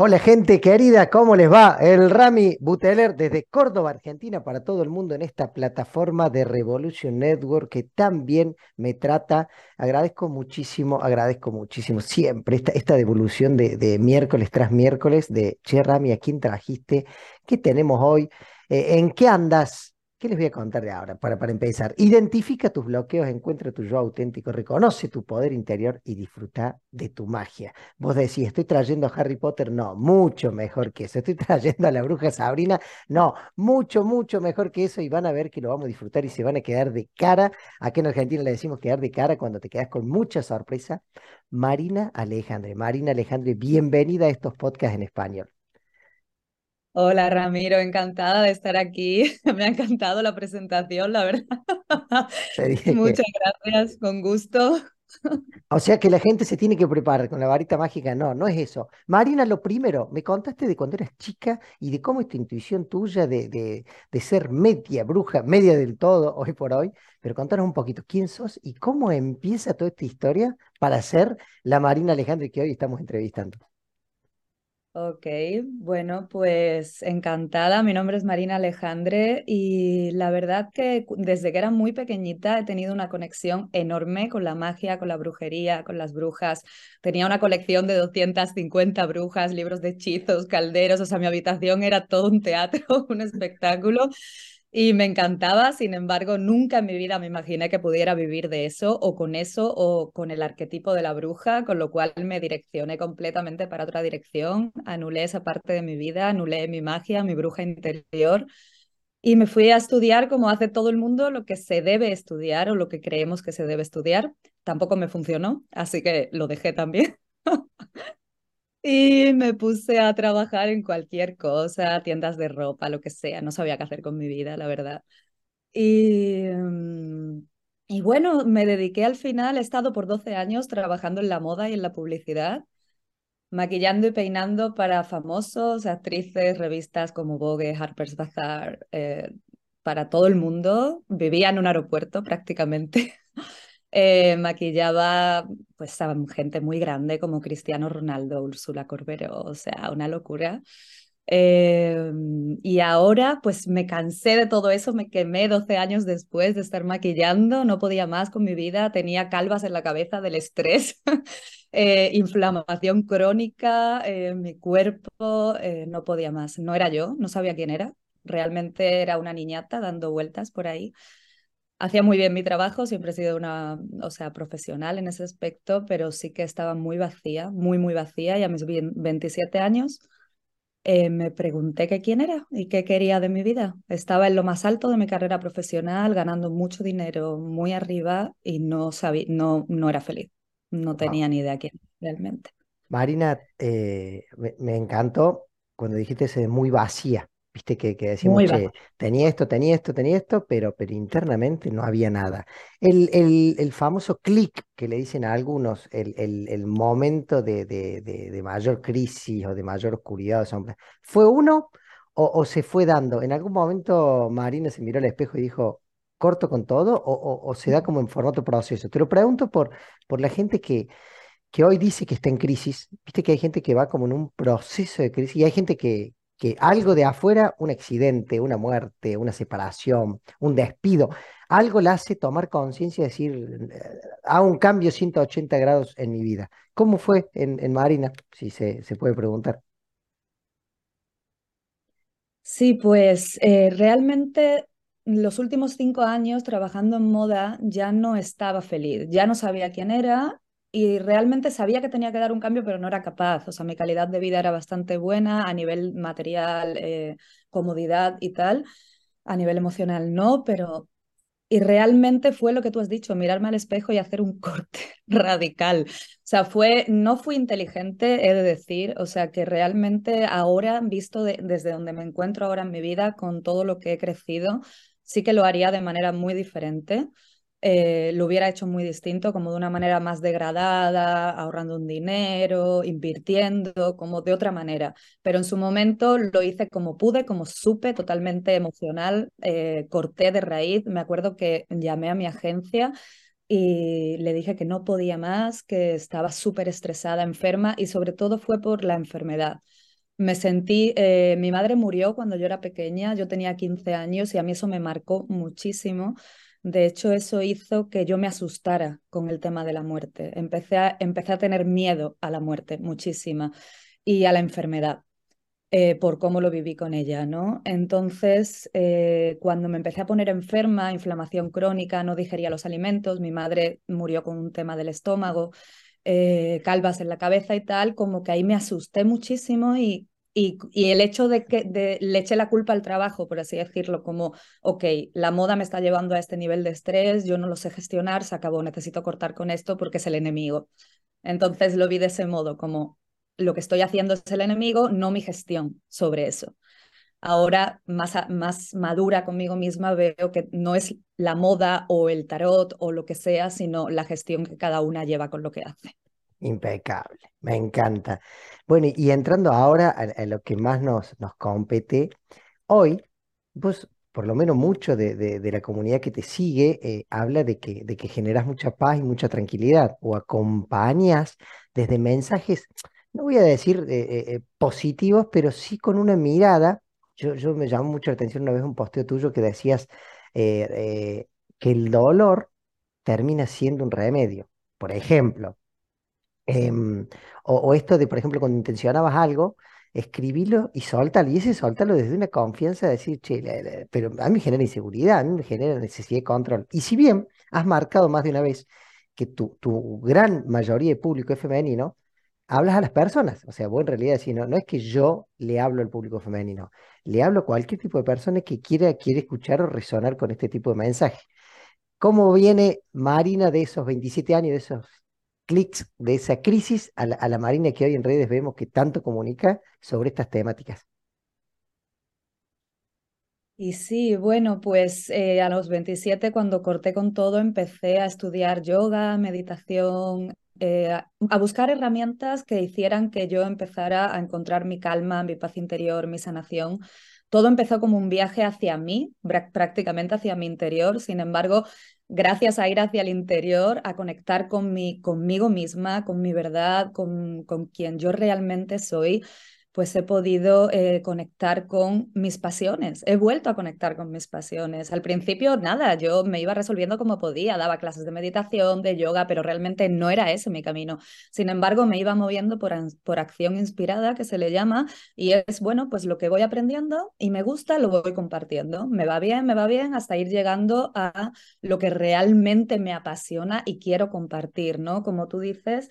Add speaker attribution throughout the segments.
Speaker 1: Hola gente querida, ¿cómo les va? El Rami Buteler desde Córdoba, Argentina, para todo el mundo en esta plataforma de Revolution Network que también me trata. Agradezco muchísimo, agradezco muchísimo siempre esta, devolución de, de miércoles tras miércoles de Che Rami, ¿a quién trajiste? ¿Qué tenemos hoy? Eh, ¿En qué andas? ¿Qué les voy a contar de ahora? Para, para empezar, identifica tus bloqueos, encuentra tu yo auténtico, reconoce tu poder interior y disfruta de tu magia. Vos decís, estoy trayendo a Harry Potter, no, mucho mejor que eso. Estoy trayendo a la bruja Sabrina, no, mucho, mucho mejor que eso y van a ver que lo vamos a disfrutar y se van a quedar de cara. Aquí en Argentina le decimos quedar de cara cuando te quedas con mucha sorpresa. Marina Alejandre, Marina Alejandre, bienvenida a estos podcasts en español.
Speaker 2: Hola Ramiro, encantada de estar aquí. Me ha encantado la presentación, la verdad. Muchas gracias, con gusto.
Speaker 1: O sea que la gente se tiene que preparar con la varita mágica. No, no es eso. Marina, lo primero, me contaste de cuando eras chica y de cómo esta intuición tuya de, de, de ser media bruja, media del todo hoy por hoy, pero contanos un poquito quién sos y cómo empieza toda esta historia para ser la Marina Alejandre que hoy estamos entrevistando.
Speaker 2: Ok, bueno, pues encantada. Mi nombre es Marina Alejandre y la verdad que desde que era muy pequeñita he tenido una conexión enorme con la magia, con la brujería, con las brujas. Tenía una colección de 250 brujas, libros de hechizos, calderos, o sea, mi habitación era todo un teatro, un espectáculo. Y me encantaba, sin embargo, nunca en mi vida me imaginé que pudiera vivir de eso o con eso o con el arquetipo de la bruja, con lo cual me direccioné completamente para otra dirección, anulé esa parte de mi vida, anulé mi magia, mi bruja interior y me fui a estudiar como hace todo el mundo lo que se debe estudiar o lo que creemos que se debe estudiar. Tampoco me funcionó, así que lo dejé también. Y me puse a trabajar en cualquier cosa, tiendas de ropa, lo que sea. No sabía qué hacer con mi vida, la verdad. Y, mm, y bueno, me dediqué al final, he estado por 12 años trabajando en la moda y en la publicidad, maquillando y peinando para famosos, actrices, revistas como Vogue, Harper's Bazaar, eh, para todo el mundo. Vivía en un aeropuerto prácticamente. Eh, maquillaba pues gente muy grande como Cristiano Ronaldo, Úrsula Corberó, o sea, una locura. Eh, y ahora pues me cansé de todo eso, me quemé 12 años después de estar maquillando, no podía más con mi vida, tenía calvas en la cabeza del estrés, eh, inflamación crónica, mi cuerpo no podía más, no era yo, no sabía quién era, realmente era una niñata dando vueltas por ahí hacía muy bien mi trabajo, siempre he sido una, o sea, profesional en ese aspecto, pero sí que estaba muy vacía, muy, muy vacía y a mis 27 años eh, me pregunté qué quién era y qué quería de mi vida. Estaba en lo más alto de mi carrera profesional, ganando mucho dinero, muy arriba y no sabía, no, no era feliz. No tenía ni idea quién realmente.
Speaker 1: Marina, eh, me, me, encantó cuando dijiste ese muy vacía. Viste que, que decimos, che, tenía esto, tenía esto, tenía esto, pero, pero internamente no había nada. El, el, el famoso clic que le dicen a algunos, el, el, el momento de, de, de, mayor crisis o de mayor oscuridad, ¿fue uno o, o, se fue dando? ¿En algún momento Marina se miró al espejo y dijo, corto con todo o, o, o se da como en formato proceso? Te lo pregunto por, por la gente que, que hoy dice que está en crisis. Viste que hay gente que va como en un proceso de crisis y hay gente que, que algo de afuera, un accidente, una muerte, una separación, un despido, algo le hace tomar conciencia y decir, hago un cambio 180 grados en mi vida. ¿Cómo fue en, en Marina? Si se, se, puede preguntar.
Speaker 2: Sí, pues eh, realmente los últimos cinco años trabajando en moda ya no estaba feliz, ya no sabía quién era y realmente sabía que tenía que dar un cambio, pero no era capaz. O sea, mi calidad de vida era bastante buena a nivel material, eh, comodidad y tal. A nivel emocional no, pero... Y realmente fue lo que tú has dicho, mirarme al espejo y hacer un corte radical. O sea, fue, no fui inteligente, he de decir, o sea, que realmente ahora, visto desde donde me encuentro ahora en mi vida, con todo lo que he crecido, sí que lo haría de manera muy diferente eh, lo hubiera hecho muy distinto, como de una manera más degradada, ahorrando un dinero, invirtiendo, como de otra manera. Pero en su momento lo hice como pude, como supe, totalmente emocional, eh, corté de raíz. Me acuerdo que llamé a mi agencia y le dije que no podía más, que estaba súper estresada, enferma y sobre todo fue por la enfermedad. Me sentí, eh, mi madre murió cuando yo era pequeña, yo tenía 15 años y a mí eso me marcó muchísimo de hecho, eso hizo que yo me asustara con el tema de la muerte. Empecé a, empecé a tener miedo a la muerte, muchísima, y a la enfermedad. Eh, por cómo lo viví con ella, ¿no? Entonces, eh, cuando me empecé a poner enferma, inflamación crónica, no digería los alimentos, mi madre murió con un tema del estómago, eh, calvas en la cabeza y tal, como que ahí me asusté muchísimo y y, el hecho de que le eché la culpa al trabajo, por así decirlo, como, ok, la moda me está llevando a este nivel de estrés, yo no lo sé gestionar, se acabó, necesito cortar con esto porque es el enemigo. Entonces lo vi de ese modo, como lo que estoy haciendo es el enemigo, no mi gestión sobre eso. Ahora, más, más madura conmigo misma, veo que no es la moda o el tarot o lo que sea, sino la gestión que cada una lleva con lo que hace.
Speaker 1: Impecable, me encanta. Bueno, y entrando ahora a, lo que más nos, nos compete, hoy, pues por lo menos mucho de, la comunidad que te sigue eh, habla de que, de que generas mucha paz y mucha tranquilidad o acompañas desde mensajes, no voy a decir eh, eh, positivos, pero sí con una mirada. Yo, yo me llamó mucho la atención una vez un posteo tuyo que decías que el dolor termina siendo un remedio. Por ejemplo, Em, o, esto de, por ejemplo, cuando intencionabas algo, escribilo y soltalo. Y ese soltalo desde una confianza de decir, che, pero a mí me genera inseguridad, a mí me genera necesidad de control. Y si bien has marcado más de una vez que tu, gran mayoría de público es femenino, hablas a las personas. O sea, vos en realidad decís, no, no es que yo le hablo al público femenino, le hablo a cualquier tipo de persona que quiera, quiere escuchar o resonar con este tipo de mensaje. ¿Cómo viene Marina de esos 27 años, de esos clics de esa crisis a la, Marina que hoy en redes vemos que tanto comunica sobre estas temáticas.
Speaker 2: Y sí, bueno, pues eh, a los 27 cuando corté con todo empecé a estudiar yoga, meditación, eh, a buscar herramientas que hicieran que yo empezara a encontrar mi calma, mi paz interior, mi sanación. Todo empezó como un viaje hacia mí, prácticamente hacia mi interior. Sin embargo, gracias a ir hacia el interior, a conectar con mi, conmigo misma, con mi verdad, con, con quien yo realmente soy, pues he podido eh, conectar con mis pasiones. He vuelto a conectar con mis pasiones. Al principio, nada, yo me iba resolviendo como podía, daba clases de meditación, de yoga, pero realmente no era ese mi camino. Sin embargo, me iba moviendo por, por acción inspirada, que se le llama, y es, bueno, pues lo que voy aprendiendo y me gusta, lo voy compartiendo. Me va bien, me va bien, hasta ir llegando a lo que realmente me apasiona y quiero compartir, ¿no? Como tú dices,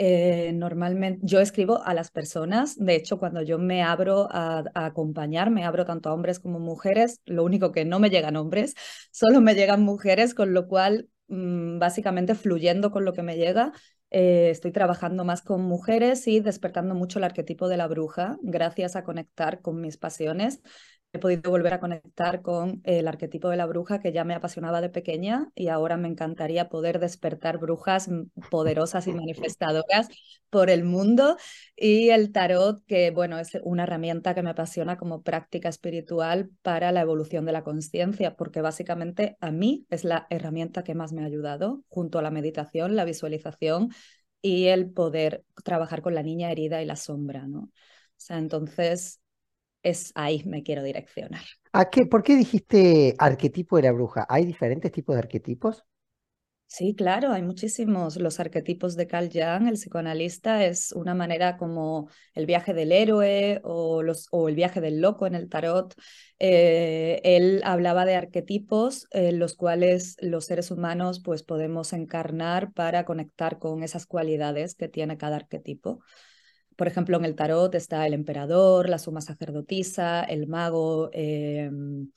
Speaker 2: eh, normalmente yo escribo a las personas, de hecho cuando yo me abro a, acompañar, me abro tanto a hombres como mujeres, lo único que no me llegan hombres, solo me llegan mujeres, con lo cual mm, básicamente fluyendo con lo que me llega, eh, estoy trabajando más con mujeres y despertando mucho el arquetipo de la bruja gracias a conectar con mis pasiones he podido volver a conectar con el arquetipo de la bruja que ya me apasionaba de pequeña y ahora me encantaría poder despertar brujas poderosas y manifestadoras por el mundo y el tarot que bueno es una herramienta que me apasiona como práctica espiritual para la evolución de la conciencia porque básicamente a mí es la herramienta que más me ha ayudado junto a la meditación, la visualización y el poder trabajar con la niña herida y la sombra, ¿no? O sea, entonces es ahí me quiero direccionar.
Speaker 1: ¿A qué, ¿Por qué dijiste arquetipo de la bruja? ¿Hay diferentes tipos de arquetipos?
Speaker 2: Sí, claro, hay muchísimos. Los arquetipos de Carl Jung, el psicoanalista, es una manera como el viaje del héroe o, los, o el viaje del loco en el tarot. Eh, él hablaba de arquetipos en los cuales los seres humanos pues, podemos encarnar para conectar con esas cualidades que tiene cada arquetipo. Por ejemplo, en el tarot está el emperador, la suma sacerdotisa, el mago, em,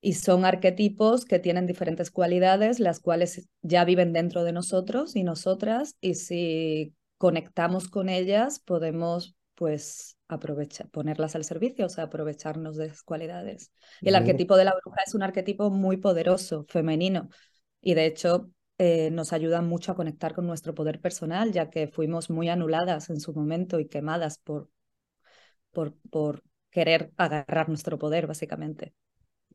Speaker 2: y son arquetipos que tienen diferentes cualidades, las cuales ya viven dentro de nosotros y nosotras, y si conectamos con ellas, podemos pues aprovechar, ponerlas al servicio, o sea, aprovecharnos de esas cualidades. Y el arquetipo de la bruja es un arquetipo muy poderoso, femenino, y de hecho eh, nos ayudan mucho a conectar con nuestro poder personal, ya que fuimos muy anuladas en su momento y quemadas por, por, querer agarrar nuestro poder, básicamente.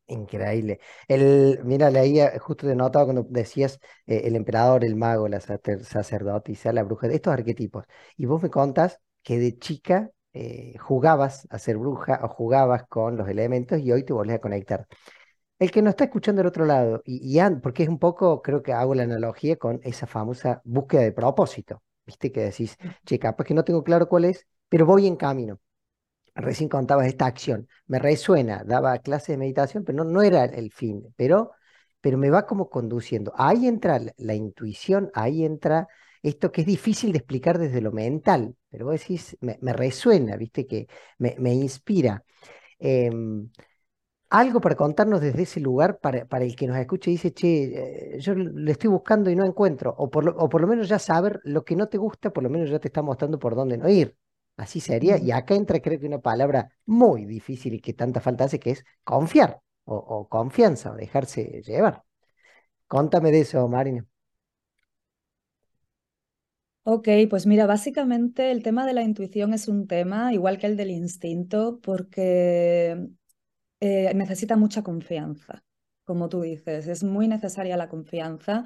Speaker 1: Increíble. El, mira, leía, justo te notaba cuando decías eh, el emperador, el mago, la sacerdotisa, la bruja, estos arquetipos. Y vos me contas que de chica eh, jugabas a ser bruja o jugabas con los elementos y hoy te volvés a conectar. El que nos está escuchando del otro lado, y, porque es un poco, creo que hago la analogía con esa famosa búsqueda de propósito, ¿viste? Que decís, che, capaz que no tengo claro cuál es, pero voy en camino. Recién contabas esta acción, me resuena, daba clases de meditación, pero no, no era el fin, pero, pero me va como conduciendo. Ahí entra la, intuición, ahí entra esto que es difícil de explicar desde lo mental, pero vos decís, me, resuena, ¿viste? Que me, me inspira. Em, algo para contarnos desde ese lugar para, para el que nos escuche y dice, che, eh, yo le estoy buscando y no encuentro, o por, lo, o por lo menos ya saber lo que no te gusta, por lo menos ya te está mostrando por dónde no ir. Así sería. Y acá entra creo que una palabra muy difícil y que tanta falta hace, que es confiar o, confianza o dejarse llevar. Contame de eso, Marino.
Speaker 2: Ok, pues mira, básicamente el tema de la intuición es un tema igual que el del instinto porque eh, necesita mucha confianza, como tú dices, es muy necesaria la confianza.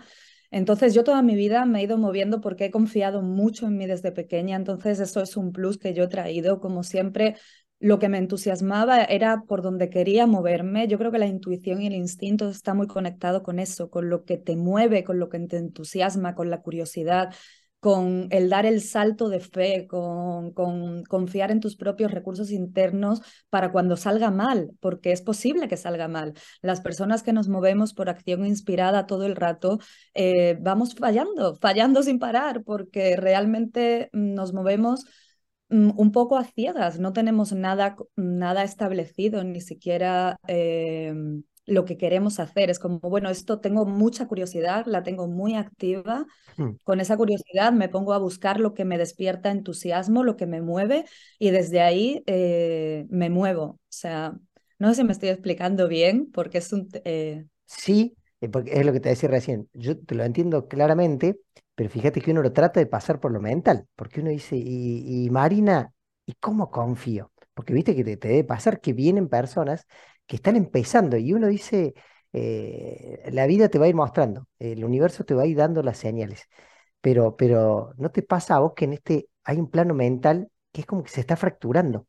Speaker 2: Entonces yo toda mi vida me he ido moviendo porque he confiado mucho en mí desde pequeña, entonces eso es un plus que yo he traído, como siempre lo que me entusiasmaba era por donde quería moverme. Yo creo que la intuición y el instinto está muy conectado con eso, con lo que te mueve, con lo que te entusiasma, con la curiosidad con el dar el salto de fe, con, con, confiar en tus propios recursos internos para cuando salga mal, porque es posible que salga mal. Las personas que nos movemos por acción inspirada todo el rato, eh, vamos fallando, fallando sin parar, porque realmente nos movemos mm, un poco a ciegas, no tenemos nada, nada establecido, ni siquiera... Eh, lo que queremos hacer. Es como, bueno, esto tengo mucha curiosidad, la tengo muy activa. Hmm. Con esa curiosidad me pongo a buscar lo que me despierta entusiasmo, lo que me mueve y desde ahí eh, me muevo. O sea, no sé si me estoy explicando bien porque es un...
Speaker 1: Eh, sí, eh, porque es lo que te decía recién. Yo te lo entiendo claramente, pero fíjate que uno lo trata de pasar por lo mental, porque uno dice, y, Marina, ¿y cómo confío? Porque viste que te, te debe pasar que vienen personas que están empezando y uno dice, eh, la vida te va a ir mostrando, el universo te va a ir dando las señales, pero, pero ¿no te pasa a vos que en este hay un plano mental que es como que se está fracturando?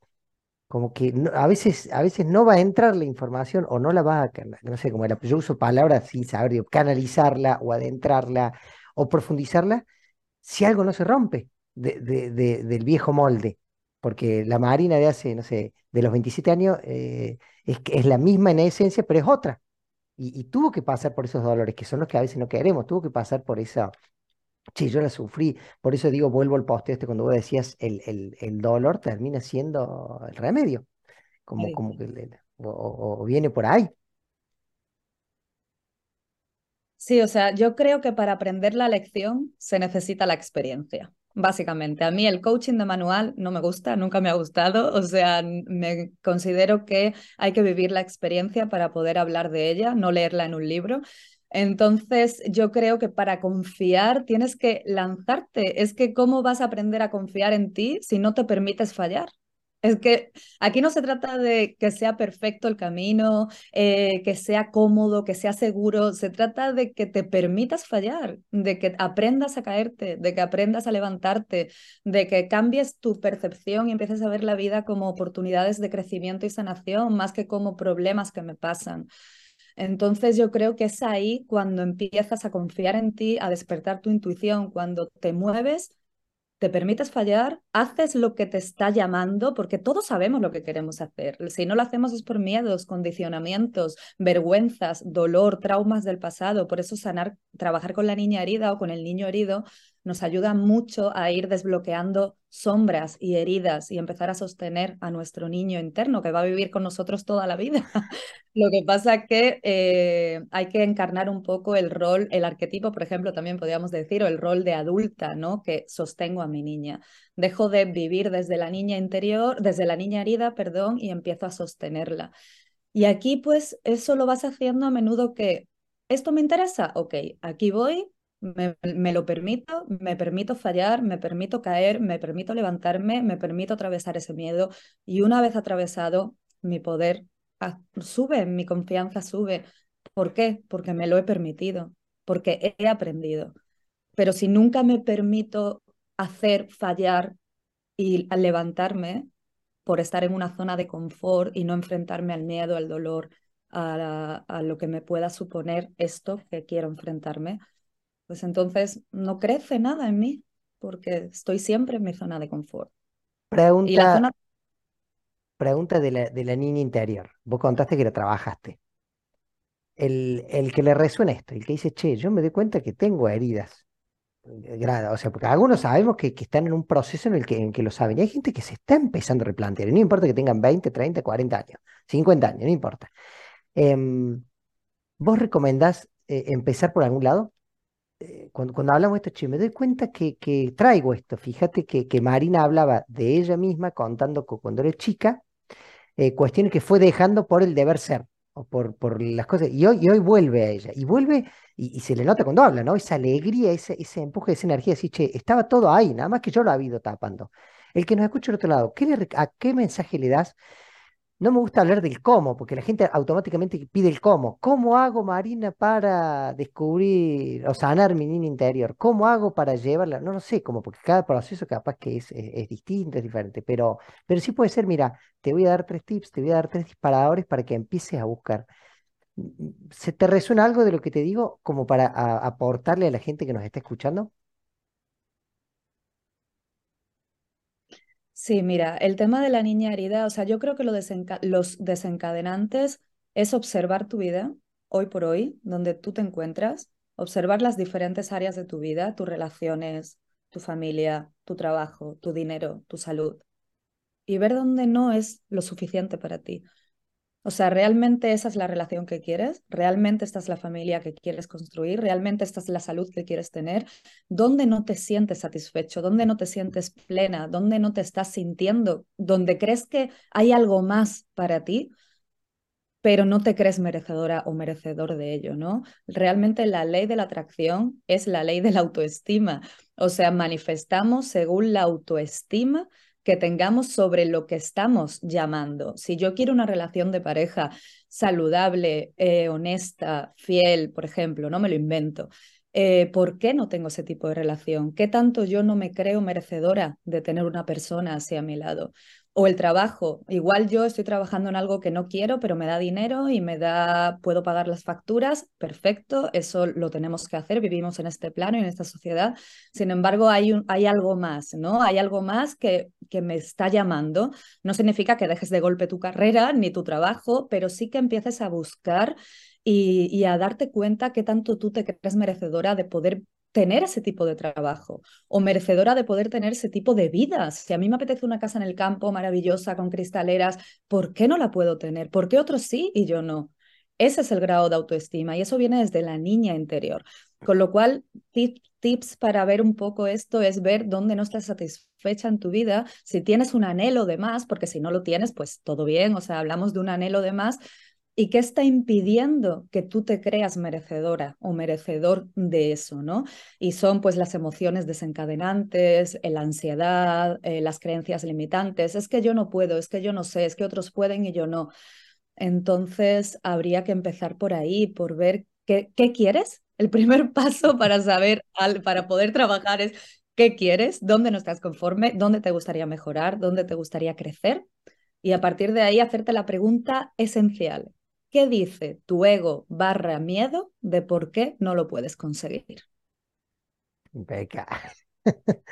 Speaker 1: Como que a, veces, a veces no va a entrar la información o no la va a, no sé cómo era, yo uso palabras sin saber, canalizarla o adentrarla o profundizarla, si algo no se rompe de, del viejo molde porque la Marina de hace, no sé, de los 27 años eh, es, es la misma en esencia, pero es otra. Y, tuvo que pasar por esos dolores, que son los que a veces no queremos, tuvo que pasar por esa... Sí, yo la sufrí, por eso digo, vuelvo al poste este, cuando vos decías, el, el, el dolor termina siendo el remedio, como, como que o viene por ahí.
Speaker 2: Sí, o sea, yo creo que para aprender la lección se necesita la experiencia básicamente. A mí el coaching de manual no me gusta, nunca me ha gustado, o sea, me considero que hay que vivir la experiencia para poder hablar de ella, no leerla en un libro. Entonces, yo creo que para confiar tienes que lanzarte. Es que ¿cómo vas a aprender a confiar en ti si no te permites fallar? Es que aquí no se trata de que sea perfecto el camino, eh, que sea cómodo, que sea seguro, se trata de que te permitas fallar, de que aprendas a caerte, de que aprendas a levantarte, de que cambies tu percepción y empieces a ver la vida como oportunidades de crecimiento y sanación más que como problemas que me pasan. Entonces yo creo que es ahí cuando empiezas a confiar en ti, a despertar tu intuición, cuando te mueves te permites fallar, haces lo que te está llamando, porque todos sabemos lo que queremos hacer. Si no lo hacemos es por miedos, condicionamientos, vergüenzas, dolor, traumas del pasado. Por eso sanar, trabajar con la niña herida o con el niño herido nos ayuda mucho a ir desbloqueando sombras y heridas y empezar a sostener a nuestro niño interno que va a vivir con nosotros toda la vida. Lo que pasa es que eh, hay que encarnar un poco el rol, el arquetipo, por ejemplo, también podríamos decir, o el rol de adulta, ¿no? Que sostengo a mi niña. Dejo de vivir desde la niña interior, desde la niña herida, perdón, y empiezo a sostenerla. Y aquí, pues, eso lo vas haciendo a menudo que ¿esto me interesa? Ok, aquí voy, me, lo permito, me permito fallar, me permito caer, me permito levantarme, me permito atravesar ese miedo y una vez atravesado, mi poder sube, mi confianza sube. ¿Por qué? Porque me lo he permitido, porque he aprendido. Pero si nunca me permito hacer, fallar y levantarme por estar en una zona de confort y no enfrentarme al miedo, al dolor, a lo que me pueda suponer esto que quiero enfrentarme, pues entonces no crece nada en mí porque estoy siempre en mi zona de confort.
Speaker 1: Pregunta, pregunta de la, de la niña interior. Vos contaste que la trabajaste. El, el que le resuena esto, el que dice, che, yo me doy cuenta que tengo heridas. O sea, porque algunos sabemos que, que, están en un proceso en el que, en que lo saben. Y hay gente que se está empezando a replantear. Y no importa que tengan 20, 30, 40 años, 50 años, no importa. Em, ¿Vos recomendás eh, empezar por algún lado? Eh, cuando, hablamos de esto, che, me doy cuenta que, traigo esto. Fíjate que, que, Marina hablaba de ella misma contando cuando era chica, eh, cuestiones que fue dejando por el deber ser, o por, las cosas. Y hoy, y hoy vuelve a ella. Y vuelve, y, se le nota cuando habla, ¿no? Esa alegría, ese, ese empuje, esa energía, así, che, estaba todo ahí, nada más que yo lo había ido tapando. El que nos escucha al otro lado, ¿qué ¿a qué mensaje le das? No me gusta hablar del cómo, porque la gente automáticamente pide el cómo. ¿Cómo hago, Marina, para descubrir o sanar mi niña interior? ¿Cómo hago para llevarla? No lo sé, como porque cada proceso capaz que es, es, distinto, es diferente, pero, pero sí puede ser, mira, te voy a dar tres tips, te voy a dar tres disparadores para que empieces a buscar. ¿Se te resuena algo de lo que te digo como para aportarle a la gente que nos está escuchando?
Speaker 2: Sí, mira, el tema de la niña herida, o sea, yo creo que lo los desencadenantes es observar tu vida hoy por hoy, donde tú te encuentras, observar las diferentes áreas de tu vida, tus relaciones, tu familia, tu trabajo, tu dinero, tu salud, y ver dónde no es lo suficiente para ti. O sea, ¿realmente esa es la relación que quieres? ¿Realmente esta es la familia que quieres construir? ¿Realmente esta es la salud que quieres tener? ¿Dónde no te sientes satisfecho? ¿Dónde no te sientes plena? ¿Dónde no te estás sintiendo? ¿Dónde crees que hay algo más para ti? pero no te crees merecedora o merecedor de ello, ¿no? Realmente la ley de la atracción es la ley de la autoestima, o sea, manifestamos según la autoestima que tengamos sobre lo que estamos llamando. Si yo quiero una relación de pareja saludable, eh, honesta, fiel, por ejemplo, no me lo invento. Eh, ¿Por qué no tengo ese tipo de relación? ¿Qué tanto yo no me creo merecedora de tener una persona así a mi lado? O el trabajo. Igual yo estoy trabajando en algo que no quiero, pero me da dinero y me da, puedo pagar las facturas. Perfecto, eso lo tenemos que hacer. Vivimos en este plano y en esta sociedad. Sin embargo, hay, un, hay algo más, ¿no? Hay algo más que, que me está llamando. No significa que dejes de golpe tu carrera ni tu trabajo, pero sí que empieces a buscar y, y, a darte cuenta que tanto tú te crees merecedora de poder tener ese tipo de trabajo o merecedora de poder tener ese tipo de vida. Si a mí me apetece una casa en el campo maravillosa con cristaleras, ¿por qué no la puedo tener? ¿Por qué otros sí y yo no? Ese es el grado de autoestima y eso viene desde la niña interior. Con lo cual, tips para ver un poco esto es ver dónde no estás satisfecha en tu vida, si tienes un anhelo de más, porque si no lo tienes, pues todo bien, o sea, hablamos de un anhelo de más, ¿Y qué está impidiendo que tú te creas merecedora o merecedor de eso, no? Y son pues las emociones desencadenantes, la ansiedad, eh, las creencias limitantes. Es que yo no puedo, es que yo no sé, es que otros pueden y yo no. Entonces habría que empezar por ahí, por ver qué, qué quieres. El primer paso para saber, para poder trabajar es qué quieres, dónde no estás conforme, dónde te gustaría mejorar, dónde te gustaría crecer. Y a partir de ahí hacerte la pregunta esencial, ¿Qué dice tu ego barra miedo de por qué no lo puedes conseguir?
Speaker 1: Beca.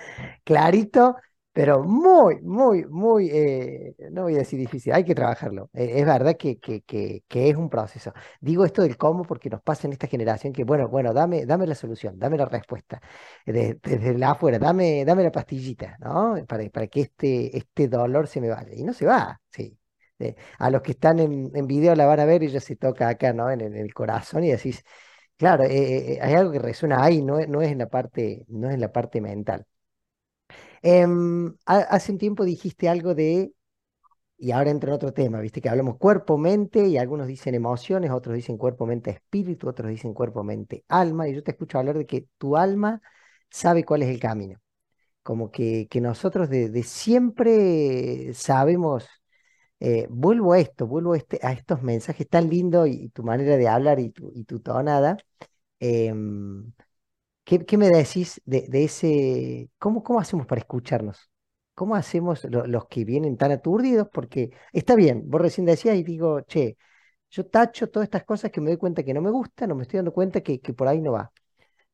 Speaker 1: Clarito, pero muy, muy, muy, eh, no voy a decir difícil, hay que trabajarlo. Eh, es verdad que, que, que, es un proceso. Digo esto del cómo porque nos pasa en esta generación que, bueno, bueno, dame, dame la solución, dame la respuesta. desde la afuera, dame, dame la pastillita, ¿no? Para, para que este, este dolor se me vaya. Y no se va, sí a los que están en, en, video la van a ver y ya se toca acá, ¿no? En, el corazón y decís, claro, eh, eh, hay algo que resuena ahí, no, no, es en la parte, no es en la parte mental. Em, hace un tiempo dijiste algo de y ahora entra en otro tema, viste que hablamos cuerpo, mente, y algunos dicen emociones, otros dicen cuerpo, mente, espíritu, otros dicen cuerpo, mente, alma, y yo te escucho hablar de que tu alma sabe cuál es el camino. Como que, que nosotros de, siempre sabemos, eh, vuelvo a esto, vuelvo a, este, a estos mensajes tan lindos y, tu manera de hablar y tu, y tu tonada. Em, ¿qué, me decís de, de ese, cómo, cómo hacemos para escucharnos? ¿Cómo hacemos los que vienen tan aturdidos? Porque está bien, vos recién decías y digo, che, yo tacho todas estas cosas que me doy cuenta que no me gustan, no me estoy dando cuenta que, que por ahí no va.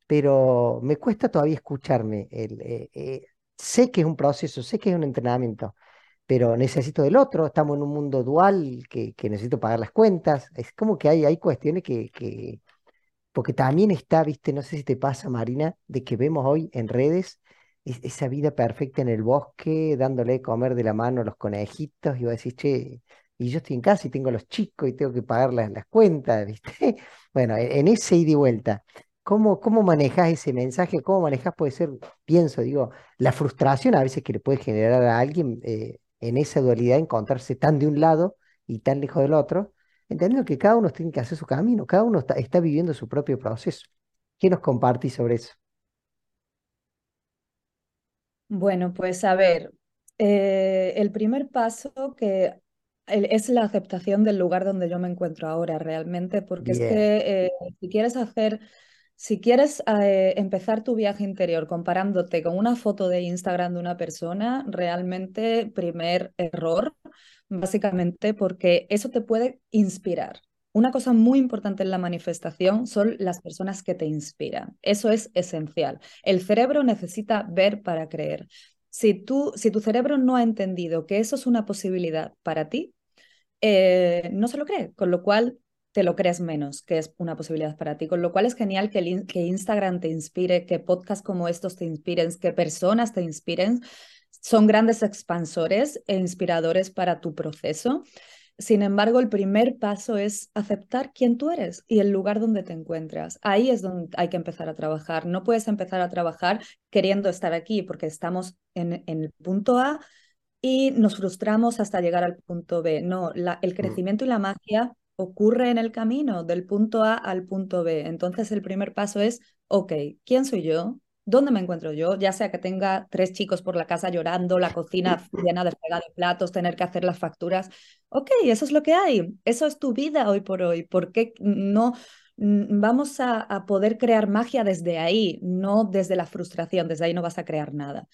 Speaker 1: Pero me cuesta todavía escucharme. El, eh, eh, sé que es un proceso, sé que es un entrenamiento, pero necesito del otro. Estamos en un mundo dual que, necesito pagar las cuentas. Es como que hay, hay cuestiones que, que, porque también está, viste, no sé si te pasa, Marina, de que vemos hoy en redes esa vida perfecta en el bosque, dándole comer de la mano a los conejitos, y vos decís, che, y yo estoy en casa y tengo los chicos y tengo que pagar las, las cuentas, ¿viste? Bueno, e, en, ese ida y vuelta, ¿cómo, cómo manejas ese mensaje? ¿Cómo manejas, puede ser, pienso, digo, la frustración a veces que le puede generar a alguien eh, en esa dualidad, encontrarse tan de un lado y tan lejos del otro, entendiendo que cada uno tiene que hacer su camino, cada uno está, está viviendo su propio proceso. ¿Qué nos compartís sobre eso?
Speaker 2: Bueno, pues a ver, eh, el primer paso que es la aceptación del lugar donde yo me encuentro ahora realmente, porque es que eh, si quieres hacer, si quieres eh, empezar tu viaje interior comparándote con una foto de Instagram de una persona, realmente primer error, básicamente porque eso te puede inspirar. Una cosa muy importante en la manifestación son las personas que te inspiran. Eso es esencial. El cerebro necesita ver para creer. Si, tú, si tu cerebro no ha entendido que eso es una posibilidad para ti, eh, no se lo cree, con lo cual te lo crees menos, que es una posibilidad para ti. Con lo cual es genial que, que Instagram te inspire, que podcasts como estos te inspiren, que personas te inspiren. Son grandes expansores e inspiradores para tu proceso. Sin embargo, el primer paso es aceptar quién tú eres y el lugar donde te encuentras. Ahí es donde hay que empezar a trabajar. No puedes empezar a trabajar queriendo estar aquí porque estamos en, el punto A y nos frustramos hasta llegar al punto B. No, el mm. crecimiento y la magia ocurre en el camino del punto A al punto B. Entonces el primer paso es, ok, ¿quién soy yo? ¿Dónde me encuentro yo? Ya sea que tenga tres chicos por la casa llorando, la cocina llena de de platos, tener que hacer las facturas. Ok, eso es lo que hay. Eso es tu vida hoy por hoy. ¿Por qué no vamos a, poder crear magia desde ahí, no desde la frustración? Desde ahí no vas a crear nada.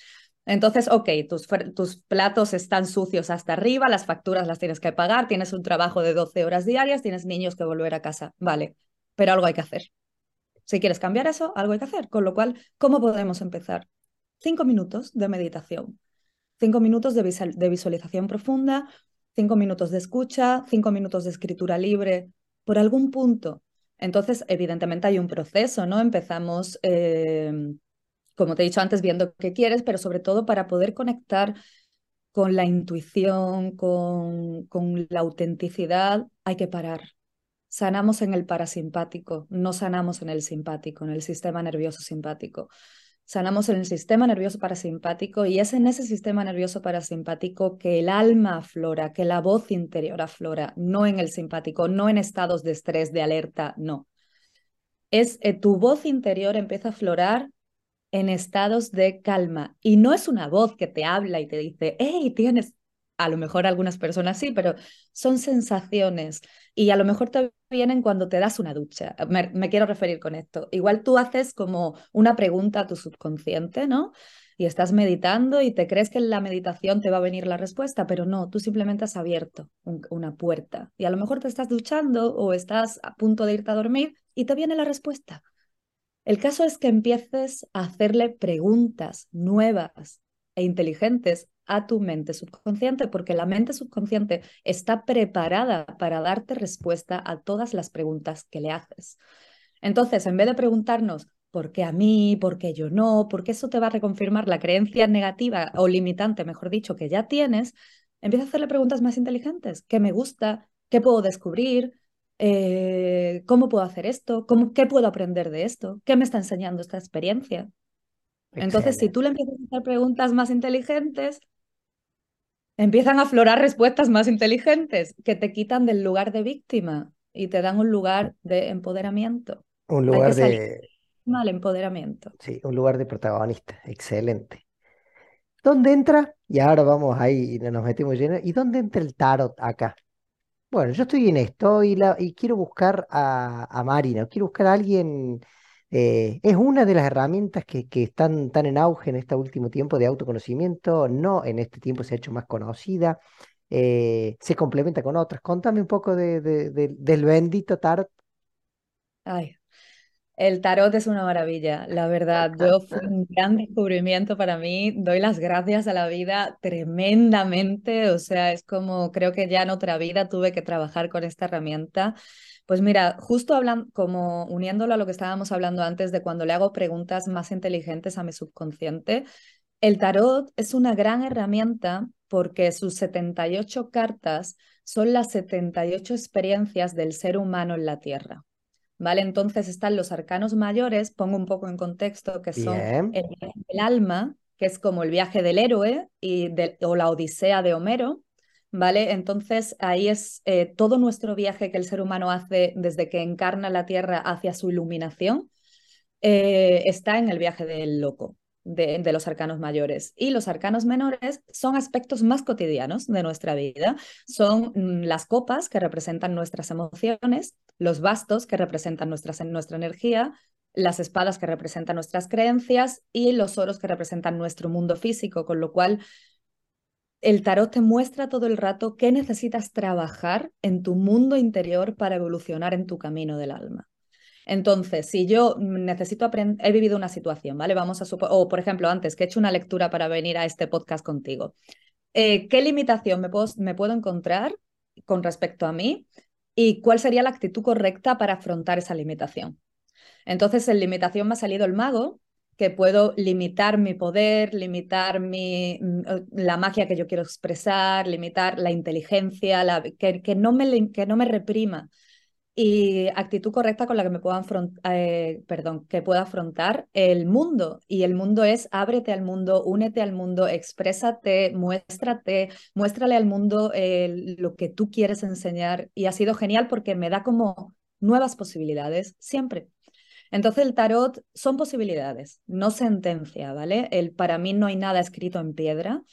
Speaker 2: Entonces, ok, tus, platos están sucios hasta arriba, las facturas las tienes que pagar, tienes un trabajo de 12 horas diarias, tienes niños que volver a casa. Vale, pero algo hay que hacer. Si quieres cambiar eso, algo hay que hacer. Con lo cual, ¿cómo podemos empezar? Cinco minutos de meditación, cinco minutos de, visualización profunda, cinco minutos de escucha, cinco minutos de escritura libre, por algún punto. Entonces, evidentemente hay un proceso, ¿no? Empezamos, eh, como te he dicho antes, viendo qué quieres, pero sobre todo para poder conectar con la intuición, con, con la autenticidad, hay que parar, sanamos en el parasimpático, no sanamos en el simpático, en el sistema nervioso simpático. Sanamos en el sistema nervioso parasimpático y es en ese sistema nervioso parasimpático que el alma aflora, que la voz interior aflora, no en el simpático, no en estados de estrés, de alerta, no. Es eh, tu voz interior empieza a aflorar en estados de calma y no es una voz que te habla y te dice, hey, tienes a lo mejor algunas personas sí, pero son sensaciones y a lo mejor te vienen cuando te das una ducha. Me, quiero referir con esto. Igual tú haces como una pregunta a tu subconsciente, ¿no? Y estás meditando y te crees que en la meditación te va a venir la respuesta, pero no, tú simplemente has abierto una puerta y a lo mejor te estás duchando o estás a punto de irte a dormir y te viene la respuesta. El caso es que empieces a hacerle preguntas nuevas e inteligentes a tu mente subconsciente, porque la mente subconsciente está preparada para darte respuesta a todas las preguntas que le haces. Entonces, en vez de preguntarnos, ¿por qué a mí? ¿Por qué yo no? Porque eso te va a reconfirmar la creencia negativa o limitante, mejor dicho, que ya tienes, empieza a hacerle preguntas más inteligentes. ¿Qué me gusta? ¿Qué puedo descubrir? Eh, ¿Cómo puedo hacer esto? ¿Cómo, ¿Qué puedo aprender de esto? ¿Qué me está enseñando esta experiencia? Entonces, si tú le empiezas a hacer preguntas más inteligentes, empiezan a aflorar respuestas más inteligentes que te quitan del lugar de víctima y te dan un lugar de empoderamiento.
Speaker 1: Un lugar de...
Speaker 2: Mal empoderamiento.
Speaker 1: Sí, un lugar de protagonista. Excelente. ¿Dónde entra? Y ahora vamos ahí y nos metemos lleno. ¿Y dónde entra el tarot acá? Bueno, yo estoy en esto y, la, y quiero buscar a, Marina, quiero buscar a alguien. Eh, es una de las herramientas que, están tan en auge en este último tiempo de autoconocimiento. No en este tiempo se ha hecho más conocida. Eh, se complementa con otras. Contame un poco de, del bendito tarot.
Speaker 2: Ay, el tarot es una maravilla, la verdad. Yo fue un gran descubrimiento para mí. Doy las gracias a la vida tremendamente. O sea, es como creo que ya en otra vida tuve que trabajar con esta herramienta. Pues mira, justo hablando, como uniéndolo a lo que estábamos hablando antes de cuando le hago preguntas más inteligentes a mi subconsciente, el tarot es una gran herramienta porque sus 78 cartas son las 78 experiencias del ser humano en la Tierra. ¿Vale? Entonces están los arcanos mayores, pongo un poco en contexto, que son el, alma, que es como el viaje del héroe y o la odisea de Homero, ¿vale? Entonces ahí es eh, todo nuestro viaje que el ser humano hace desde que encarna la Tierra hacia su iluminación, eh, está en el viaje del loco, de, los arcanos mayores. Y los arcanos menores son aspectos más cotidianos de nuestra vida. Son mm, las copas que representan nuestras emociones, los bastos que representan nuestra energía, las espadas que representan nuestras creencias y los oros que representan nuestro mundo físico, con lo cual el tarot te muestra todo el rato qué necesitas trabajar en tu mundo interior para evolucionar en tu camino del alma. Entonces, si yo necesito aprender, he vivido una situación, ¿vale? Vamos a suponer, o por ejemplo, antes que he hecho una lectura para venir a este podcast contigo, eh, ¿qué limitación me puedo, encontrar con respecto a mí y cuál sería la actitud correcta para afrontar esa limitación? Entonces, en limitación me ha salido el mago, que puedo limitar mi poder, limitar mi, mm, la magia que yo quiero expresar, limitar la inteligencia, la, que, que, no me, que no me reprima y actitud correcta con la que me pueda eh, perdón, que pueda afrontar el mundo. Y el mundo es ábrete al mundo, únete al mundo, exprésate, muéstrate, muéstrale al mundo lo que tú quieres enseñar. Y ha sido genial porque me da como nuevas posibilidades siempre. Entonces el tarot son posibilidades, no sentencia, ¿vale? El, para mí no hay nada escrito en piedra.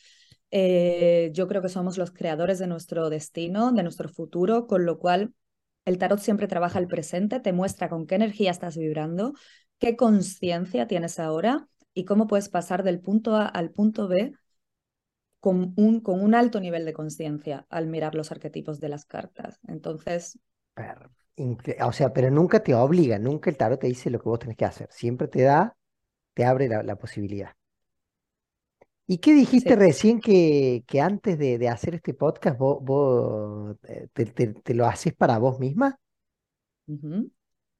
Speaker 2: Eh, yo creo que somos los creadores de nuestro destino, de nuestro futuro, con lo cual el tarot siempre trabaja el presente, te muestra con qué energía estás vibrando, qué conciencia tienes ahora y cómo puedes pasar del punto A al punto B con un, con un alto nivel de conciencia al mirar los arquetipos de las cartas. Entonces...
Speaker 1: O sea, pero nunca te obliga, nunca el tarot te dice lo que vos tenés que hacer. Siempre te da, te abre la posibilidad. ¿Y qué dijiste recién que, que antes de, hacer este podcast vos, eh, te, lo haces para vos misma?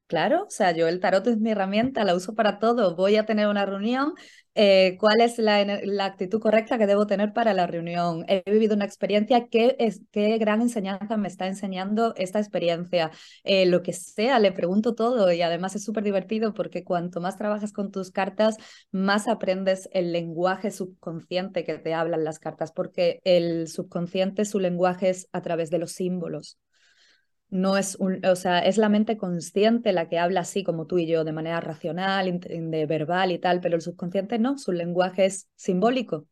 Speaker 2: Claro, o sea, yo el tarot es mi herramienta, la uso para todo. Voy a tener una reunión, eh, ¿cuál es la, actitud correcta que debo tener para la reunión? He vivido una experiencia, ¿qué, es, qué gran enseñanza me está enseñando esta experiencia? Eh, lo que sea, le pregunto todo y además es súper divertido porque cuanto más trabajas con tus cartas, más aprendes el lenguaje subconsciente que te hablan las cartas, porque el subconsciente, su lenguaje es a través de los símbolos no es un, o sea, es la mente consciente la que habla así como tú y yo, de manera racional, de verbal y tal, pero el subconsciente no, su lenguaje es simbólico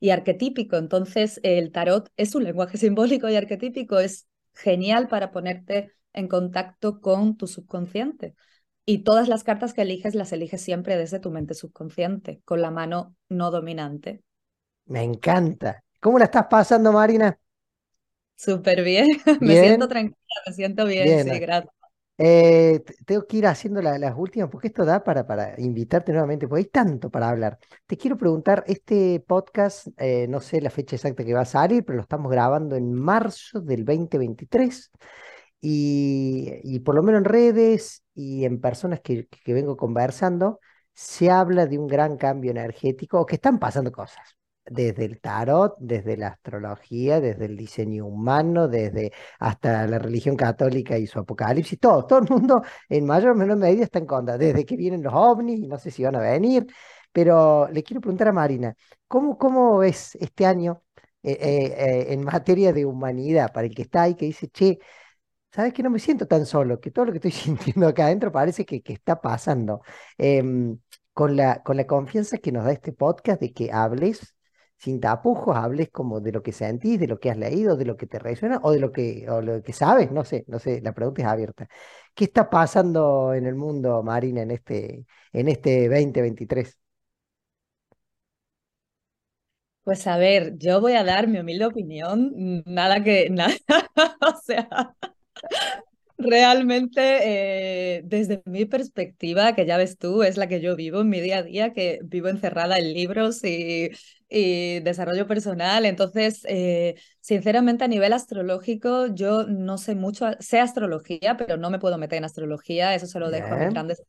Speaker 2: y arquetípico. Entonces, el tarot es un lenguaje simbólico y arquetípico, es genial para ponerte en contacto con tu subconsciente. Y todas las cartas que eliges las eliges siempre desde tu mente subconsciente, con la mano no dominante.
Speaker 1: Me encanta. ¿Cómo la estás pasando, Marina?
Speaker 2: Súper bien, me siento tranquila, me siento bien, sí, gracias.
Speaker 1: Eh, tengo que ir haciendo las últimas porque esto da para, para invitarte nuevamente, porque hay tanto para hablar. Te quiero preguntar, este podcast, eh, no sé la fecha exacta que va a salir, pero lo estamos grabando en marzo del 2023 y, y por lo menos en redes y en personas que, que vengo conversando, se habla de un gran cambio energético o que están pasando cosas desde el tarot, desde la astrología, desde el diseño humano, desde hasta la religión católica y su apocalipsis, todo, todo el mundo en mayor o menor medida está en contra, desde que vienen los ovnis, no sé si van a venir, pero le quiero preguntar a Marina, ¿cómo, cómo ves este año en materia de humanidad, para el que está ahí, que dice, che, ¿sabes que no me siento tan solo? Que todo lo que estoy sintiendo acá adentro parece que, que está pasando. Em, con la, con la confianza que nos da este podcast de que hables sin tapujos, hables como de lo que sentís, de lo que has leído, de lo que te resuena o de lo que, o lo que sabes, no sé, no sé, la pregunta es abierta. ¿Qué está pasando en el mundo, Marina, en este, en este 2023?
Speaker 2: Pues a ver, yo voy a dar mi humilde opinión, nada que, nada, o sea, Realmente, eh, desde mi perspectiva, que ya ves tú, es la que yo vivo en mi día a día, que vivo encerrada en libros y, y desarrollo personal. Entonces, eh, sinceramente, a nivel astrológico, yo no sé mucho, sé astrología, pero no me puedo meter en astrología. Eso se lo dejo a mis grandes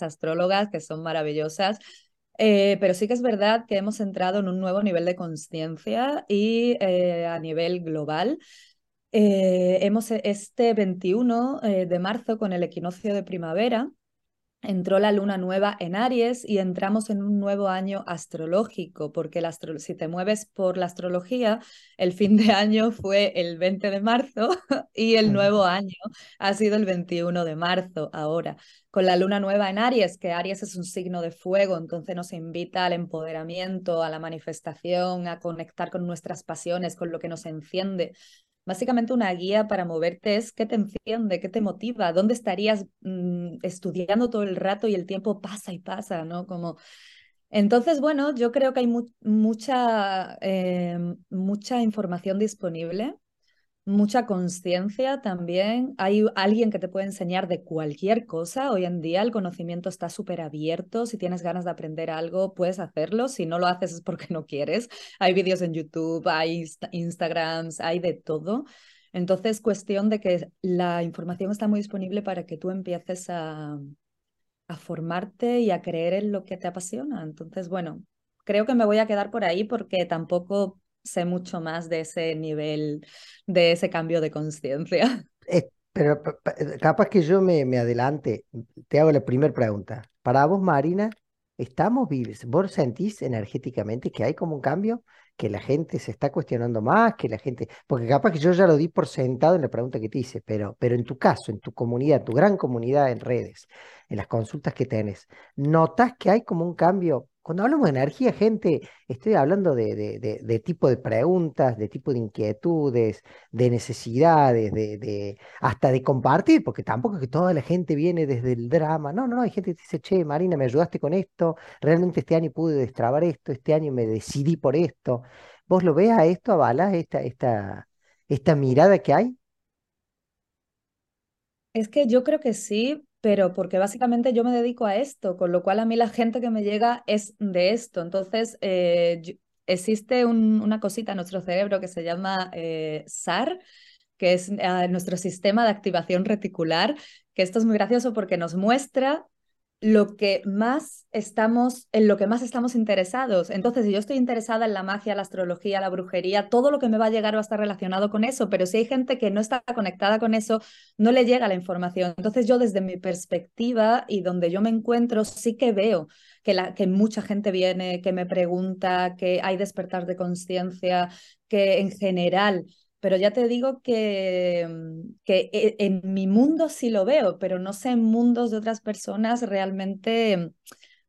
Speaker 2: astrólogas, que son maravillosas. Eh, pero sí que es verdad que hemos entrado en un nuevo nivel de conciencia y a nivel global. Eh, hemos este 21 eh, de marzo con el equinoccio de primavera entró la luna nueva en Aries y entramos en un nuevo año astrológico, porque si te mueves por la astrología, el fin de año fue el 20 de marzo y el nuevo año ha sido el 21 de marzo ahora. Con la luna nueva en Aries, que Aries es un signo de fuego, entonces nos invita al empoderamiento, a la manifestación, a conectar con nuestras pasiones, con lo que nos enciende. Básicamente una guía para moverte es qué te enciende, qué te motiva, dónde estarías mm, estudiando todo el rato y el tiempo pasa y pasa, ¿no? Como... Entonces, bueno, yo creo que hay mucha, eh, mucha información disponible mucha conciencia también. Hay alguien que te puede enseñar de cualquier cosa. Hoy en día el conocimiento está súper abierto. Si tienes ganas de aprender algo, puedes hacerlo. Si no lo haces es porque no quieres. Hay vídeos en YouTube, hay Instagrams, hay de todo. Entonces, cuestión de que la información está muy disponible para que tú empieces a, a formarte y a creer en lo que te apasiona. Entonces, bueno, creo que me voy a quedar por ahí porque tampoco sé mucho más de ese nivel, de ese cambio de conciencia.
Speaker 1: Eh, pero eh, capaz que yo me, adelante, te hago la primera pregunta. Para vos, Marina, ¿estamos vivos? ¿Vos sentís energéticamente que hay como un cambio? que la gente se está cuestionando más, que la gente, porque capaz que yo ya lo di por sentado en la pregunta que te hice, pero, pero en tu caso, en tu comunidad, tu gran comunidad en redes, en las consultas que tenés, ¿notas que hay como un cambio cuando hablamos de energía, gente, estoy hablando de, tipo de preguntas, de tipo de inquietudes, de necesidades, de, hasta de compartir, porque tampoco es que toda la gente viene desde el drama. No, no, hay gente que dice, che, Marina, me ayudaste con esto, realmente este año pude destrabar esto, este año me decidí por esto. ¿Vos lo ves a esto, avalas esta, esta, esta mirada que hay?
Speaker 2: Es que yo creo que sí, pero porque básicamente yo me dedico a esto, con lo cual a mí la gente que me llega es de esto. Entonces, eh, existe una cosita en nuestro cerebro que se llama eh, SAR, que es eh, nuestro sistema de activación reticular, que esto es muy gracioso porque nos muestra lo que más estamos, en lo que más estamos interesados. Entonces, si yo estoy interesada en la magia, la astrología, la brujería, todo lo que me va a llegar va a estar relacionado con eso, pero si hay gente que no está conectada con eso, no le llega la información. Entonces, yo desde mi perspectiva y donde yo me encuentro, sí que veo que, la, que mucha gente viene, que me pregunta, que hay despertar de conciencia, que en general pero ya te digo que, mm, que e, en mi mundo sí lo veo, pero no sé en mundos de otras personas realmente mm,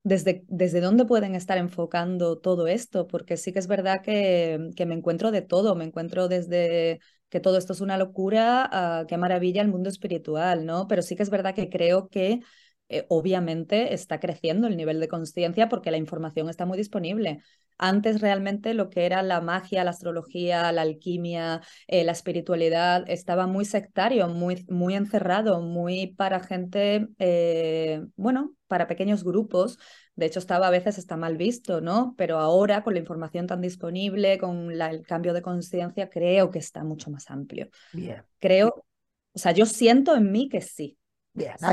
Speaker 2: desde, desde dónde pueden estar enfocando todo esto, porque sí que es verdad que, mm, que me encuentro de todo, me encuentro desde que todo esto es una locura, qué maravilla el mundo espiritual, ¿no? Pero sí que es verdad que creo que eh, obviamente está creciendo el nivel de conciencia porque la información está muy disponible. Antes realmente lo que era la magia, la astrología, la alquimia, eh, la espiritualidad estaba muy sectario, muy, muy encerrado, muy para gente, eh, bueno, para pequeños grupos. De hecho, estaba a veces está mal visto, ¿no? Pero ahora, con la información tan disponible, con el cambio de conciencia, creo que está mucho más amplio. Creo, o sea, yo siento en mí que sí,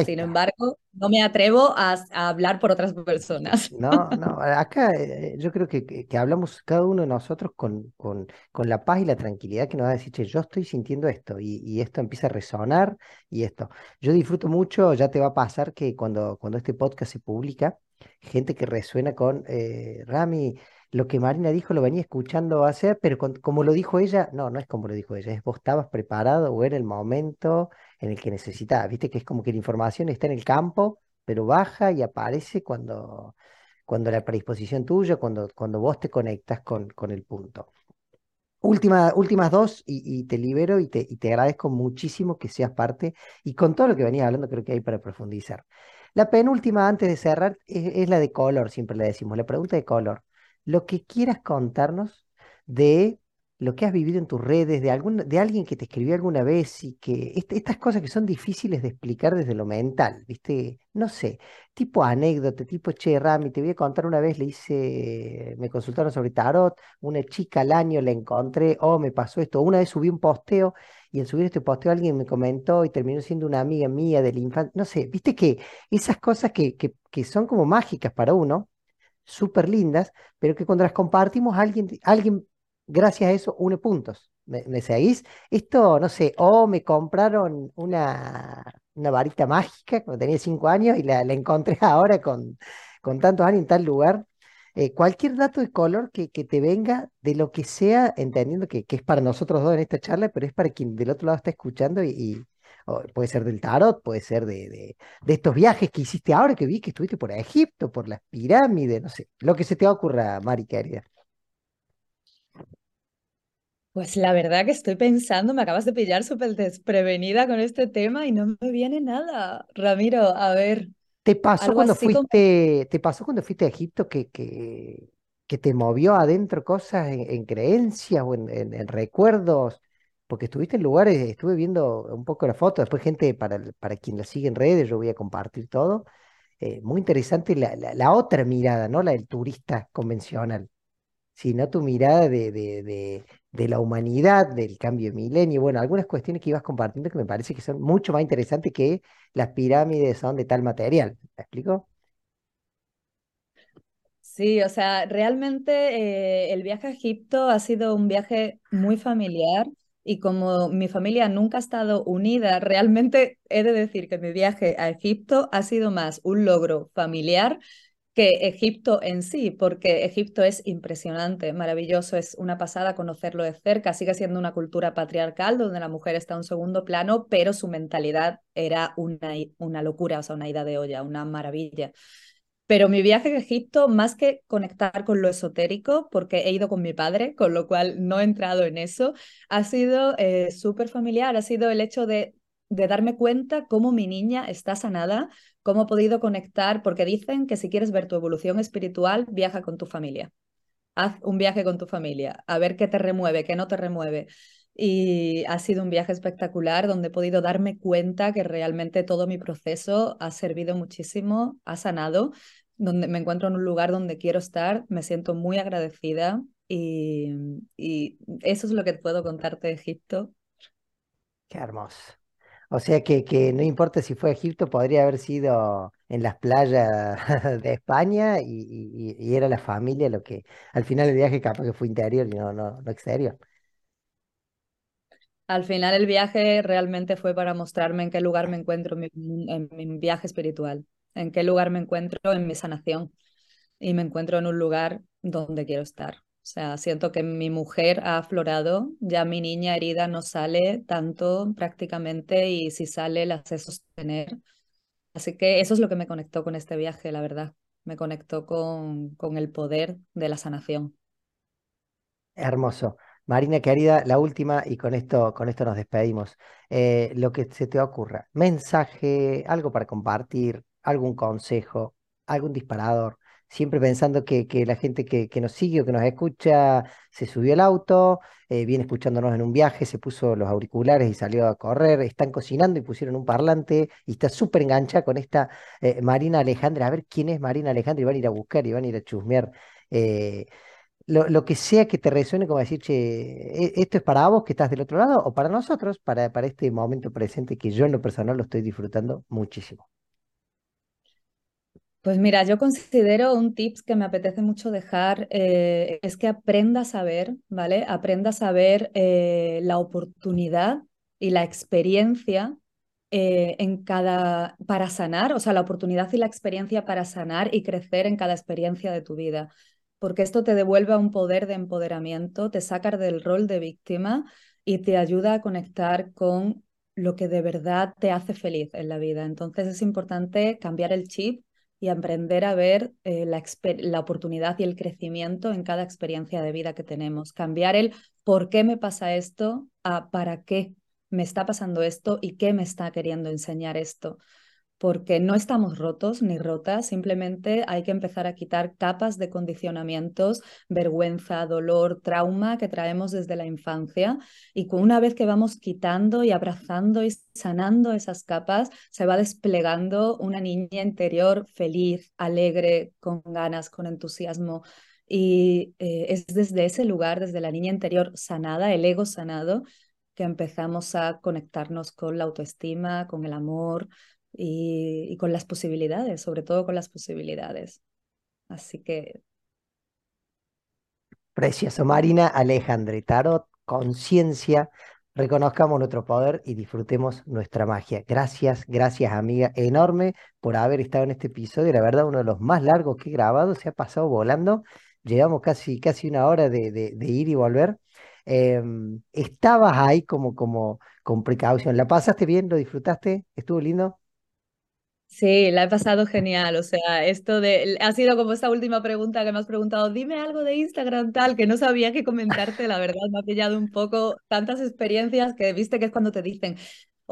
Speaker 2: sin embargo, no me atrevo a, hablar por otras personas.
Speaker 1: No, no, acá eh, yo creo que, que, hablamos cada uno de nosotros con, con, con, la paz y la tranquilidad que nos va a decir, che, yo estoy sintiendo esto y, y, esto empieza a resonar y esto. Yo disfruto mucho, ya te va a pasar que cuando, cuando este podcast se publica, gente que resuena con, eh, Rami, lo que Marina dijo lo venía escuchando hacer, pero como lo dijo ella, no, no es como lo dijo ella, es vos estabas preparado o era el momento en el que necesitabas. Viste que es como que la información está en el campo, pero baja y aparece cuando, cuando la predisposición tuya, cuando, cuando vos te conectas con, con el punto. Última, últimas dos y, te libero y te, te agradezco muchísimo que seas parte y con todo lo que venías hablando creo que hay para profundizar. La penúltima antes de cerrar es, la de color, siempre le decimos, la pregunta de color. Lo que quieras contarnos de lo que has vivido en tus redes, de, algún, de alguien que te escribió alguna vez y que estas cosas que son difíciles de explicar desde lo mental, ¿viste? No sé, tipo anécdota, tipo, che, Rami, te voy a contar una vez, le hice, me consultaron sobre tarot, una chica al año la encontré, oh, me pasó esto, una vez subí un posteo y al subir este posteo alguien me comentó y terminó siendo una amiga mía del infancia, no sé, viste que esas cosas que, que, que son como mágicas para uno, súper lindas, pero que cuando las compartimos alguien, alguien gracias a eso une puntos. ¿Me, seguís? Esto, no sé, o me compraron una, varita mágica cuando tenía cinco años y la, encontré ahora con, con tantos años en tal lugar. Eh, cualquier dato de color que, te venga de lo que sea, entendiendo que, que, es para nosotros dos en esta charla, pero es para quien del otro lado está escuchando y, puede ser del tarot, puede ser de, de, de, estos viajes que hiciste ahora, que vi que estuviste por Egipto, por las pirámides, no sé, lo que se te ocurra, Mari, querida.
Speaker 2: Pues la verdad que estoy pensando, me acabas de pillar súper desprevenida con este tema y no me viene nada. Ramiro, a ver,
Speaker 1: ¿Te pasó cuando fuiste, te pasó cuando fuiste a Egipto que, que, que te movió adentro cosas en, creencias o en, recuerdos? Porque estuviste en lugares, estuve viendo un poco la foto, después gente, para, para quien la sigue en redes, yo voy a compartir todo. Eh, muy interesante la, la otra mirada, ¿no? La del turista convencional sino tu mirada de, de, de, la humanidad, del cambio de milenio, bueno, algunas cuestiones que ibas compartiendo que me parece que son mucho más interesantes que las pirámides son de tal material. ¿Me explico?
Speaker 2: Sí, o sea, realmente eh, el viaje a Egipto ha sido un viaje muy familiar y como mi familia nunca ha estado unida, realmente he de decir que mi viaje a Egipto ha sido más un logro familiar que Egipto en sí, porque Egipto es impresionante, maravilloso, es una pasada conocerlo de cerca, sigue siendo una cultura patriarcal donde la mujer está en un segundo plano, pero su mentalidad era una, una locura, o sea, una ida de olla, una maravilla. Pero mi viaje a Egipto, más que conectar con lo esotérico, porque he ido con mi padre, con lo cual no he entrado en eso, ha sido eh, súper familiar, ha sido el hecho de darme cuenta cómo mi niña está sanada, cómo he podido conectar, porque dicen que si quieres ver tu evolución espiritual, viaja con tu familia. Haz un viaje con tu familia, a ver qué te remueve, qué no te remueve. Y ha sido un viaje espectacular donde he podido darme cuenta que realmente todo mi proceso ha servido muchísimo, ha sanado, donde me encuentro en un lugar donde quiero estar, me siento muy agradecida y, y eso es lo que puedo contarte de Egipto.
Speaker 1: Qué hermoso. O sea que, no importa si fue a Egipto, podría haber sido en las playas de España y, era la familia lo que al final el viaje capaz que fue interior y no, no, no exterior.
Speaker 2: Al final el viaje realmente fue para mostrarme en qué lugar me encuentro en mi viaje espiritual, en qué lugar me encuentro en mi sanación y me encuentro en un lugar donde quiero estar. O sea, siento que mi mujer ha aflorado, ya mi niña herida no sale tanto prácticamente y si sale la sé sostener. Así que eso es lo que me conectó con este viaje, la verdad. Me conectó con, con el poder de la sanación.
Speaker 1: Hermoso. Marina querida, la última y con esto, con esto nos despedimos. Eh, lo que se te ocurra, mensaje, algo para compartir, algún consejo, algún disparador siempre pensando que, la gente que, nos sigue o que nos escucha se subió al auto, eh, viene escuchándonos en un viaje, se puso los auriculares y salió a correr, están cocinando y pusieron un parlante y está súper enganchada con esta eh, Marina Alejandra. A ver quién es Marina Alejandra y van a ir a buscar y van a ir a chusmear. Eh, lo, lo, que sea que te resuene como decir, che, e, esto es para vos que estás del otro lado o para nosotros, para, para este momento presente que yo en lo personal lo estoy disfrutando muchísimo.
Speaker 2: Pues mira, yo considero un tips que me apetece mucho dejar, eh, es que aprendas a ver, ¿vale? Aprendas a ver eh, la oportunidad y la experiencia eh, en cada, para sanar, o sea, la oportunidad y la experiencia para sanar y crecer en cada experiencia de tu vida. porque esto te devuelve un poder de empoderamiento, te saca del rol de víctima y te ayuda a conectar con lo que de verdad te hace feliz en la vida. Entonces es importante cambiar el chip y aprender a ver eh, la, la, oportunidad y el crecimiento en cada experiencia de vida que tenemos. Cambiar el por qué me pasa esto a para qué me está pasando esto y qué me está queriendo enseñar esto porque no estamos rotos ni rotas, simplemente hay que empezar a quitar capas de condicionamientos, vergüenza, dolor, trauma que traemos desde la infancia y una vez que vamos quitando y abrazando y sanando esas capas, se va desplegando una niña interior feliz, alegre, con ganas, con entusiasmo. Y eh, es desde ese lugar, desde la niña interior sanada, el ego sanado, que empezamos a conectarnos con la autoestima, con el amor, y, con las posibilidades, sobre todo con las posibilidades. Así que...
Speaker 1: Precioso, Marina Alejandre, Tarot, conciencia, reconozcamos nuestro poder y disfrutemos nuestra magia. Gracias, gracias amiga, enorme por haber estado en este episodio, la verdad uno de los más largos que he grabado, se ha pasado volando, llevamos casi, casi una hora de, de, ir y volver. Em, estabas ahí como, como con precaución, ¿la pasaste bien? ¿Lo disfrutaste? ¿Estuvo lindo?
Speaker 2: Sí, la he pasado genial. O sea, esto de. Ha sido como esta última pregunta que me has preguntado. Dime algo de Instagram, tal, que no sabía qué comentarte. La verdad, me ha pillado un poco tantas experiencias que viste que es cuando te dicen,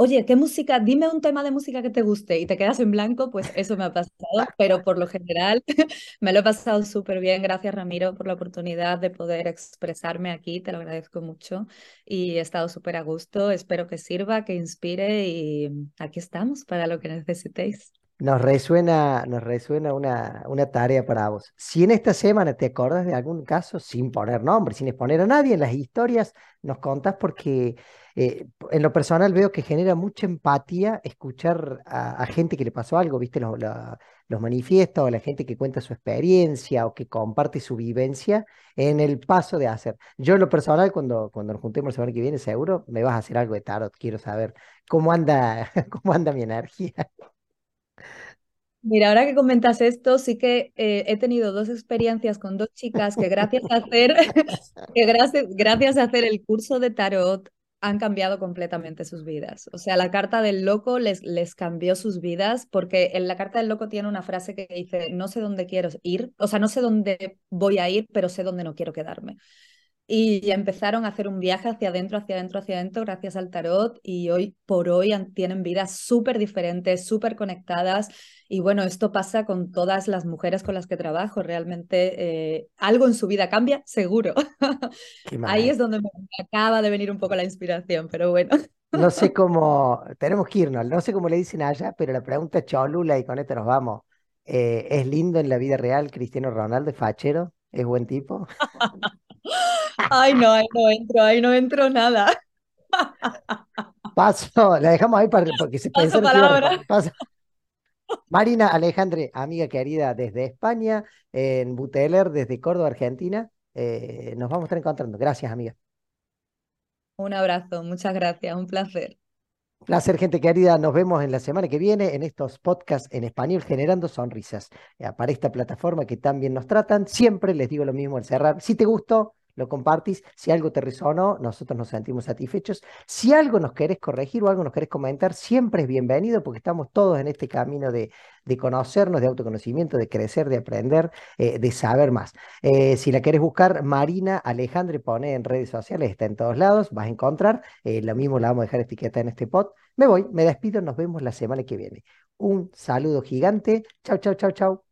Speaker 2: oye, ¿qué música? Dime un tema de música que te guste y te quedas en blanco. Pues eso me ha pasado, pero por lo general me lo he pasado súper bien. Gracias, Ramiro, por la oportunidad de poder expresarme aquí. Te lo agradezco mucho y he estado súper a gusto. Espero que sirva, que inspire y aquí estamos para lo que necesitéis.
Speaker 1: Nos resuena, nos resuena una, una tarea para vos. Si en esta semana te acordas de algún caso, sin poner nombre, sin exponer a nadie en las historias, nos contás porque eh, en lo personal veo que genera mucha empatía escuchar a, gente que le pasó algo, ¿viste? Los, los manifiestos la gente que cuenta su experiencia o que comparte su vivencia en el paso de hacer. Yo en lo personal, cuando, cuando nos juntemos la semana que viene, seguro me vas a hacer algo de tarot. Quiero saber cómo anda, cómo anda mi energía.
Speaker 2: Mira, ahora que comentas esto, sí que eh, he tenido dos experiencias con dos chicas que gracias a hacer, que gracias, gracias a hacer el curso de tarot han cambiado completamente sus vidas. O sea, la carta del loco les, les cambió sus vidas porque en la carta del loco tiene una frase que dice, no sé dónde quiero ir, o sea, no sé dónde voy a ir, pero sé dónde no quiero quedarme y empezaron a hacer un viaje hacia adentro, hacia adentro, hacia adentro gracias al tarot y hoy por hoy tienen vidas súper diferentes, súper conectadas y bueno, esto pasa con todas las mujeres con las que trabajo, realmente eh, algo en su vida cambia, seguro. Ahí es donde me acaba de venir un poco la inspiración, pero bueno.
Speaker 1: No sé cómo, tenemos que irnos, no sé cómo le dicen allá, pero la pregunta es Cholula y con esto nos vamos. Eh, ¿Es lindo en la vida real Cristiano Ronaldo, fachero? ¿Es buen tipo?
Speaker 2: Ay, no, ahí no entro, ahí no entro nada.
Speaker 1: Paso, la dejamos ahí para que se
Speaker 2: Paso palabra.
Speaker 1: Marina Alejandre, amiga querida desde España, en Buteler, desde Córdoba, Argentina. Eh, nos vamos a estar encontrando. Gracias, amiga.
Speaker 2: Un abrazo, muchas gracias, un placer.
Speaker 1: Placer, gente querida. Nos vemos en la semana que viene en estos podcasts en español generando sonrisas. Eh, para esta plataforma que tan bien nos tratan, siempre les digo lo mismo al cerrar. Si te gustó, lo compartís. Si algo te resonó, nosotros nos sentimos satisfechos. Si algo nos querés corregir o algo nos querés comentar, siempre es bienvenido porque estamos todos en este camino de, de conocernos, de autoconocimiento, de crecer, de aprender, eh, de saber más. Eh, si la querés buscar, Marina Alejandre, pone en redes sociales, está en todos lados, vas a encontrar. Eh, lo mismo la vamos a dejar etiqueta en este pod. Me voy, me despido, nos vemos la semana que viene. Un saludo gigante. Chau, chau, chau, chau.